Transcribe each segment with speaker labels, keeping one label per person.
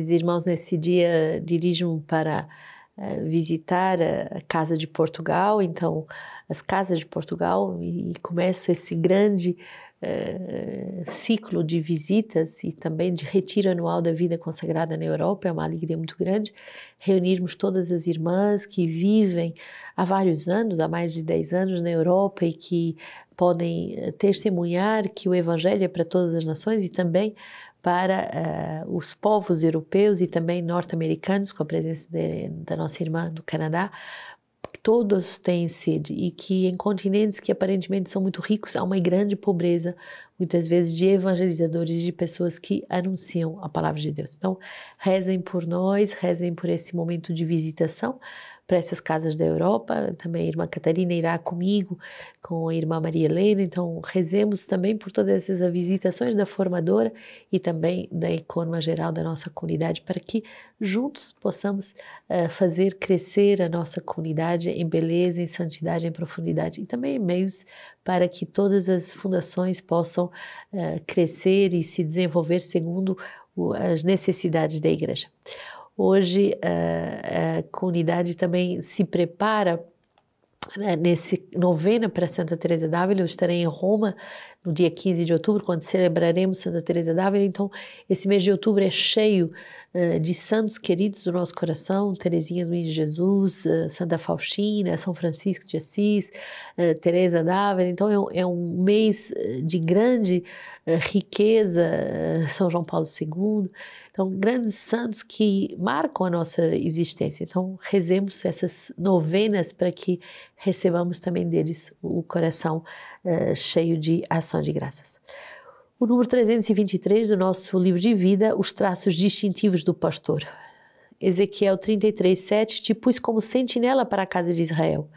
Speaker 1: Os irmãos, nesse dia, dirijo para uh, visitar a Casa de Portugal, então, as Casas de Portugal, e, começo esse grande uh, ciclo de visitas e também de retiro anual da vida consagrada na Europa. É uma alegria muito grande reunirmos todas as irmãs que vivem há vários anos, há mais de 10 anos na Europa e que podem testemunhar que o Evangelho é para todas as nações e também para uh, os povos europeus e também norte-americanos, com a presença de, da nossa irmã do Canadá, todos têm sede e que em continentes que aparentemente são muito ricos há uma grande pobreza, muitas vezes de evangelizadores, de pessoas que anunciam a palavra de Deus. Então, rezem por nós, rezem por esse momento de visitação, para essas casas da Europa. Também a irmã Catarina irá comigo, com a irmã Maria Helena. Então, rezemos também por todas essas visitações da formadora e também da economia geral da nossa comunidade, para que juntos possamos uh, fazer crescer a nossa comunidade em beleza, em santidade, em profundidade e também em meios para que todas as fundações possam uh, crescer e se desenvolver segundo as necessidades da igreja. Hoje a, a comunidade também se prepara né, nesse novena para Santa Teresa d'Ávila, eu estarei em Roma no dia 15 de outubro, quando celebraremos Santa Teresa d'Ávila. Então, esse mês de outubro é cheio de santos queridos do nosso coração, Teresinha do de Jesus, Santa Faustina, São Francisco de Assis, Teresa d'Ávila. Então, é um, é mês de grande riqueza, São João Paulo II. Então, grandes santos que marcam a nossa existência. Então, rezemos essas novenas para que recebamos também deles o coração cheio de ação de graças. O número 323 do nosso livro de vida, os traços distintivos do pastor. Ezequiel 33, 7, te pus como sentinela para a casa de Israel.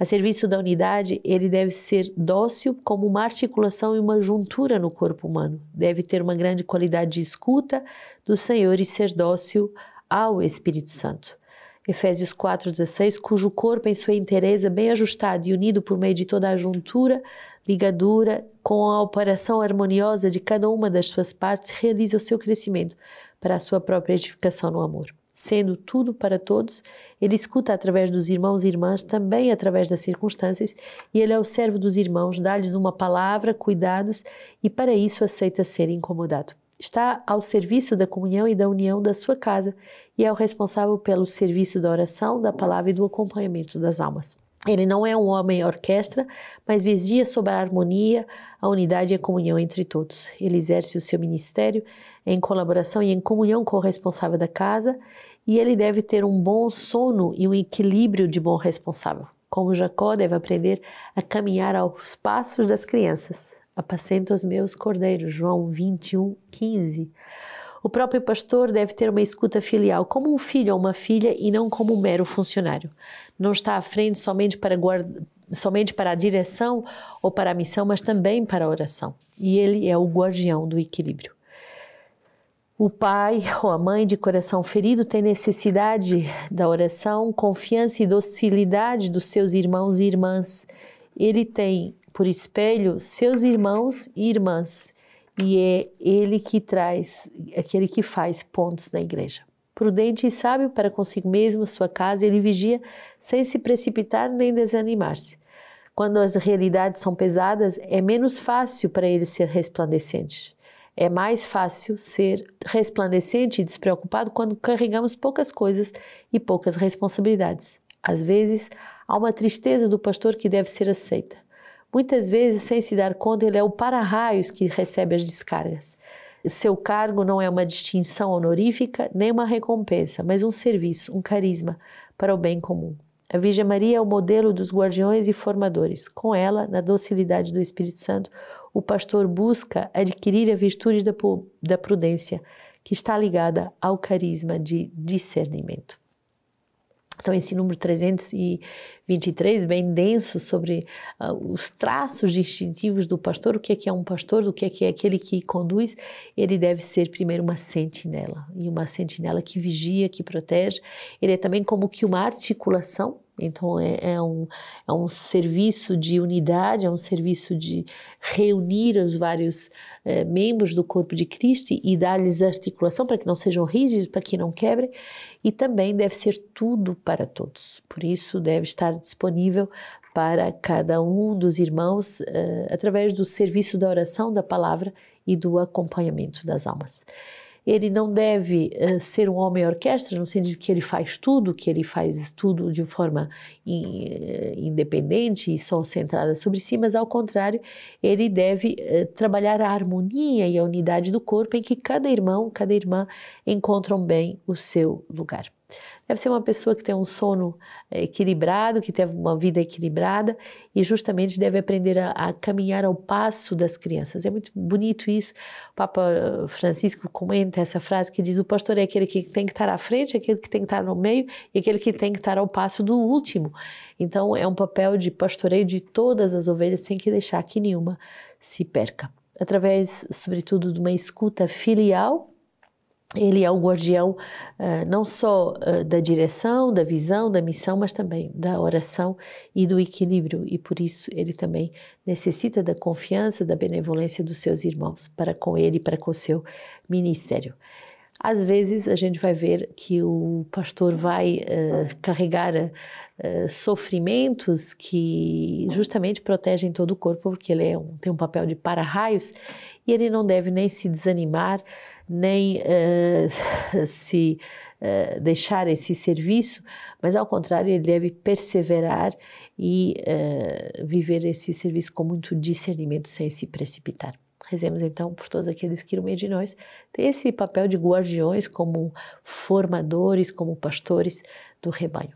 Speaker 1: A serviço da unidade, ele deve ser dócil como uma articulação e uma juntura no corpo humano. Deve ter uma grande qualidade de escuta do Senhor e ser dócil ao Espírito Santo. Efésios 4,16, cujo corpo em sua inteireza bem ajustado e unido por meio de toda a juntura, ligadura, com a operação harmoniosa de cada uma das suas partes, realiza o seu crescimento para a sua própria edificação no amor sendo tudo para todos, ele escuta através dos irmãos e irmãs, também através das circunstâncias, e ele é o servo dos irmãos, dá-lhes uma palavra, cuidados, e para isso aceita ser incomodado. Está ao serviço da comunhão e da união da sua casa e é o responsável pelo serviço da oração, da palavra e do acompanhamento das almas. Ele não é um homem orquestra, mas vigia sobre a harmonia, a unidade e a comunhão entre todos. Ele exerce o seu ministério em colaboração e em comunhão com o responsável da casa, e ele deve ter um bom sono e um equilíbrio de bom responsável. Como Jacó deve aprender a caminhar aos passos das crianças. Apacenta os meus cordeiros, João 21, 15. O próprio pastor deve ter uma escuta filial, como um filho ou uma filha e não como um mero funcionário. Não está à frente somente para, somente para a direção ou para a missão, mas também para a oração. E ele é o guardião do equilíbrio. O pai ou a mãe de coração ferido tem necessidade da oração, confiança e docilidade dos seus irmãos e irmãs. Ele tem por espelho seus irmãos e irmãs e é ele que traz, aquele que faz pontos na igreja. Prudente e sábio para consigo mesmo, sua casa, ele vigia sem se precipitar nem desanimar-se. Quando as realidades são pesadas, é menos fácil para ele ser resplandecente. É mais fácil ser resplandecente e despreocupado quando carregamos poucas coisas e poucas responsabilidades. Às vezes, há uma tristeza do pastor que deve ser aceita. Muitas vezes, sem se dar conta, ele é o para-raios que recebe as descargas. Seu cargo não é uma distinção honorífica nem uma recompensa, mas um serviço, um carisma para o bem comum. A Virgem Maria é o modelo dos guardiões e formadores. Com ela, na docilidade do Espírito Santo, o pastor busca adquirir a virtude da, prudência, que está ligada ao carisma de discernimento. Então, esse número 323, bem denso sobre uh, os traços distintivos do pastor, o que é, que é um pastor, o que é, que é aquele que conduz, ele deve ser primeiro uma sentinela, e uma sentinela que vigia, que protege. Ele é também como que uma articulação Então é, é, um, é um serviço de unidade, é um serviço de reunir os vários é, membros do corpo de Cristo e, e dar-lhes articulação para que não sejam rígidos, para que não quebrem, e também deve ser tudo para todos. Por isso deve estar disponível para cada um dos irmãos uh, através do serviço da oração, da palavra e do acompanhamento das almas. Ele não deve uh, ser um homem orquestra, no sentido que ele faz tudo, que ele faz tudo de forma in, uh, independente e só centrada sobre si, mas ao contrário, ele deve uh, trabalhar a harmonia e a unidade do corpo em que cada irmão, cada irmã encontram bem o seu lugar. Deve ser uma pessoa que tem um sono eh, equilibrado, que teve uma vida equilibrada e justamente deve aprender a, a, caminhar ao passo das crianças. É muito bonito isso. O Papa eh, Francisco comenta essa frase que diz: o pastor é aquele que tem que estar à frente, aquele que tem que estar no meio e aquele que tem que estar ao passo do último. Então é um papel de pastoreio de todas as ovelhas, sem que deixar que nenhuma se perca. Através, sobretudo, de uma escuta filial ele é o guardião uh, não só uh, da direção, da visão, da missão, mas também da oração e do equilíbrio, e por isso ele também necessita da confiança, da benevolência dos seus irmãos para com ele para com o seu ministério. Às vezes a gente vai ver que o pastor vai uh, carregar uh, sofrimentos que justamente protegem todo o corpo, porque ele é um, tem um papel de para-raios e ele não deve nem se desanimar, nem uh, se deixar esse serviço, mas ao contrário, ele deve perseverar e viver esse serviço com muito discernimento, sem se precipitar. Rezemos então por todos aqueles que no meio de nós têm esse papel de guardiões, como formadores, como pastores do rebanho.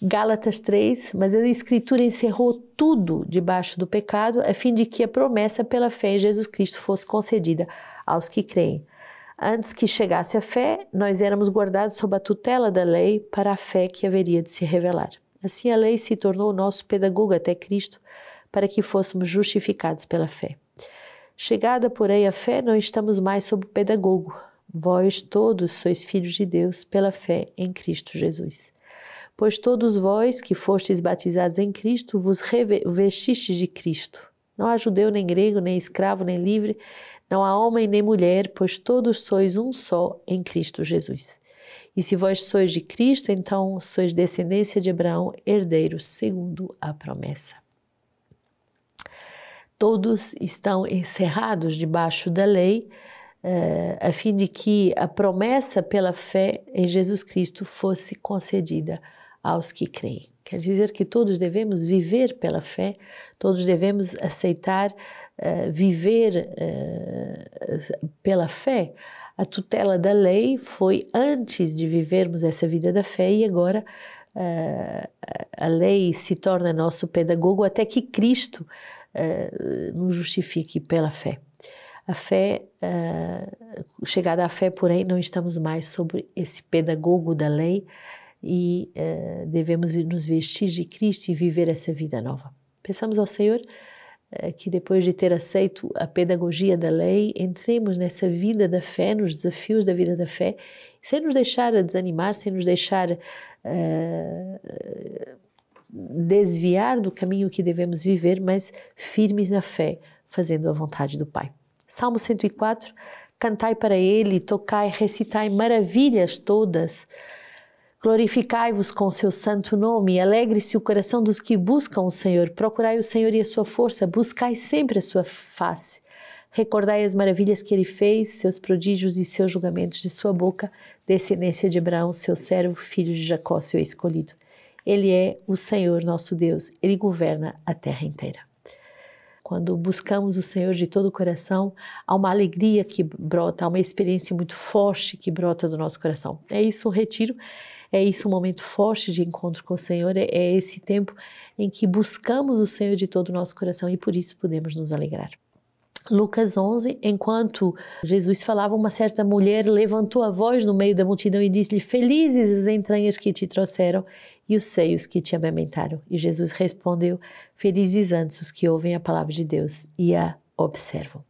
Speaker 1: Gálatas 3, mas a Escritura encerrou tudo debaixo do pecado, a fim de que a promessa pela fé em Jesus Cristo fosse concedida aos que creem. Antes que chegasse a fé, nós éramos guardados sob a tutela da lei para a fé que haveria de se revelar. Assim, a lei se tornou o nosso pedagogo até Cristo, para que fôssemos justificados pela fé. Chegada, porém, a fé, não estamos mais sob o pedagogo. Vós todos sois filhos de Deus pela fé em Cristo Jesus. Pois todos vós que fostes batizados em Cristo vos revestistes de Cristo. Não há judeu nem grego, nem escravo, nem livre, não há homem nem mulher, pois todos sois um só em Cristo Jesus. E se vós sois de Cristo, então sois descendência de Abraão, herdeiros segundo a promessa todos estão encerrados debaixo da lei, uh, a fim de que a promessa pela fé em Jesus Cristo fosse concedida aos que creem. Quer dizer que todos devemos viver pela fé, todos devemos aceitar uh, viver uh, pela fé. A tutela da lei foi antes de vivermos essa vida da fé e agora uh, a lei se torna nosso pedagogo até que Cristo nos justifique pela fé. A fé, chegada à fé, porém, não estamos mais sobre esse pedagogo da lei e uh, devemos nos vestir de Cristo e viver essa vida nova. Pensamos ao Senhor uh, que depois de ter aceito a pedagogia da lei, entremos nessa vida da fé, nos desafios da vida da fé, sem nos deixar desanimar, sem nos deixar desviar do caminho que devemos viver, mas firmes na fé, fazendo a vontade do Pai. Salmo 104: Cantai para Ele, tocai, recitai maravilhas todas. Glorificai-vos com o seu santo nome, alegre-se o coração dos que buscam o Senhor. Procurai o Senhor e a sua força, buscai sempre a sua face. Recordai as maravilhas que ele fez, seus prodígios e seus julgamentos de sua boca, descendência de Abraão, seu servo, filho de Jacó, seu escolhido. Ele é o Senhor nosso Deus, ele governa a terra inteira. Quando buscamos o Senhor de todo o coração, há uma alegria que brota, há uma experiência muito forte que brota do nosso coração. É isso o retiro, é isso um momento forte de encontro com o Senhor, é, é esse tempo em que buscamos o Senhor de todo o nosso coração e por isso podemos nos alegrar. Lucas 11, enquanto Jesus falava, uma certa mulher levantou a voz no meio da multidão e disse-lhe: Felizes as entranhas que te trouxeram e os seios que te amamentaram. E Jesus respondeu: Felizes antes os que ouvem a palavra de Deus e a observam.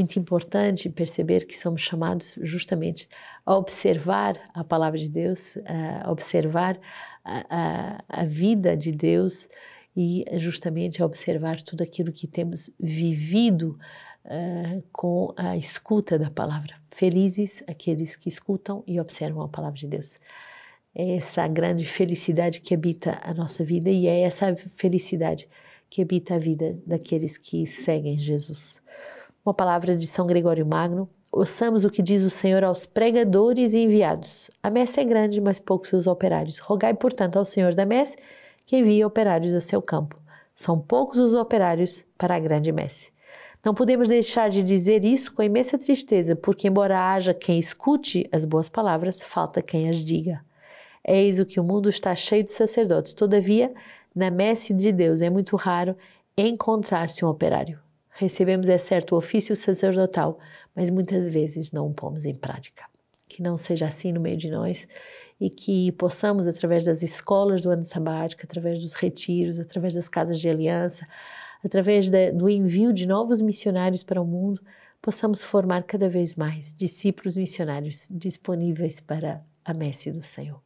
Speaker 1: Muito importante perceber que somos chamados justamente a observar a palavra de Deus, a observar a, a, a vida de Deus e justamente a observar tudo aquilo que temos vivido uh, com a escuta da palavra. Felizes aqueles que escutam e observam a palavra de Deus. É essa grande felicidade que habita a nossa vida e é essa felicidade que habita a vida daqueles que seguem Jesus. Uma palavra de São Gregório Magno. Ouçamos o que diz o Senhor aos pregadores e enviados. A messe é grande, mas poucos os operários. Rogai, portanto, ao Senhor da messe que envie operários a seu campo. São poucos os operários para a grande messe. Não podemos deixar de dizer isso com imensa tristeza, porque, embora haja quem escute as boas palavras, falta quem as diga. Eis o que o mundo está cheio de sacerdotes. Todavia, na messe de Deus é muito raro encontrar-se um operário. Recebemos, é certo, o ofício sacerdotal, mas muitas vezes não o pomos em prática. Que não seja assim no meio de nós e que possamos, através das escolas do ano sabático, através dos retiros, através das casas de aliança, através de, do envio de novos missionários para o mundo, possamos formar cada vez mais discípulos missionários disponíveis para a messe do Senhor.